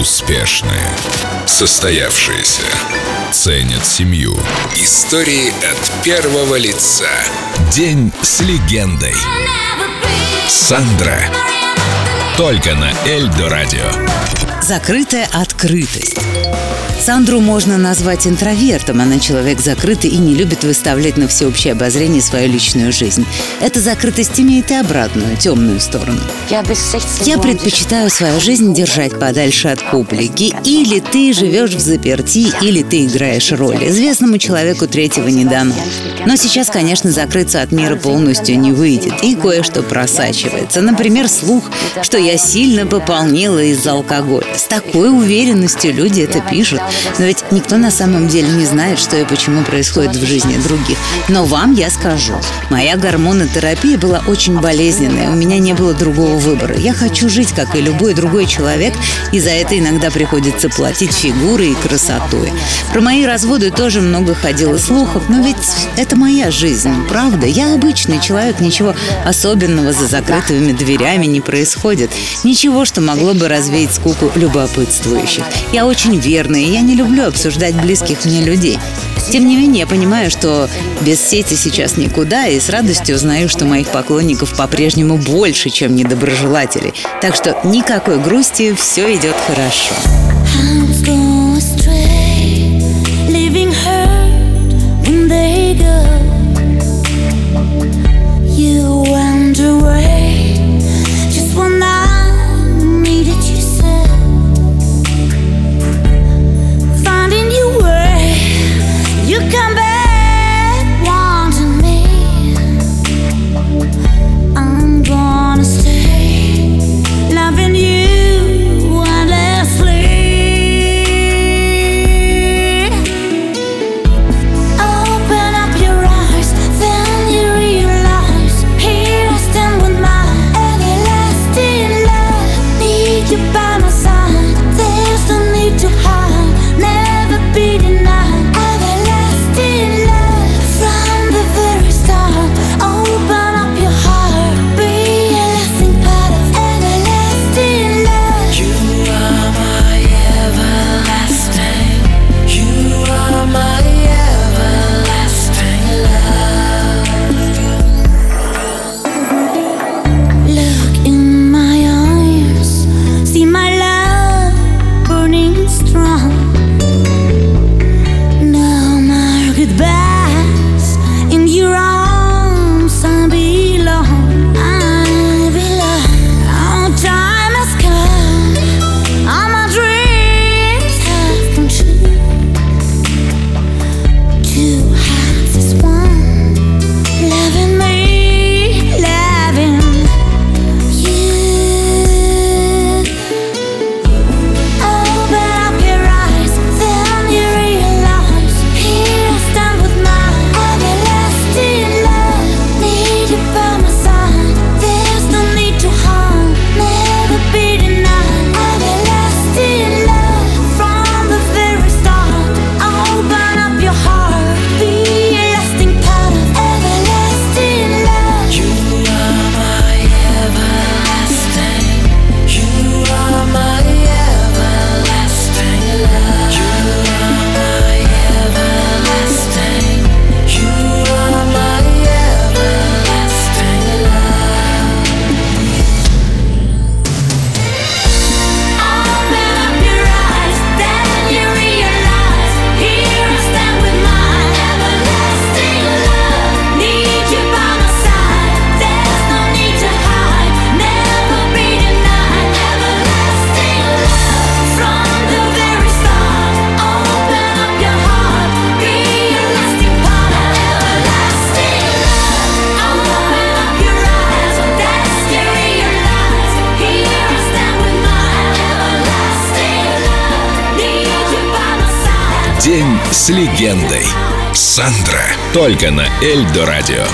Успешные. Состоявшиеся. Ценят семью. Истории от первого лица. День с легендой. Сандра. Только на Эльдо Радио. Закрытая открытость. Сандру можно назвать интровертом. Она человек закрытый и не любит выставлять на всеобщее обозрение свою личную жизнь. Эта закрытость имеет и обратную, темную сторону. Я предпочитаю свою жизнь держать подальше от публики. Или ты живешь в заперти, или ты играешь роль. Известному человеку третьего не дано. Но сейчас, конечно, закрыться от мира полностью не выйдет. И кое-что просачивается. Например, слух, что я сильно пополнила из-за алкоголя. С такой уверенностью люди это пишут. Но ведь никто на самом деле не знает, что и почему происходит в жизни других. Но вам я скажу. Моя гормонотерапия была очень болезненная. У меня не было другого выбора. Я хочу жить, как и любой другой человек, и за это иногда приходится платить фигурой и красотой. Про мои разводы тоже много ходило слухов, но ведь это моя жизнь, правда? Я обычный человек, ничего особенного за закрытыми дверями не происходит. Ничего, что могло бы развеять скуку любопытствующих. Я очень верный, я не люблю обсуждать близких мне людей. Тем не менее, я понимаю, что без сети сейчас никуда, и с радостью узнаю, что моих поклонников по-прежнему больше, чем недоброжелателей. Так что никакой грусти, все идет хорошо. you back. heart. День с легендой. Сандра. Только на Эльдо Радио.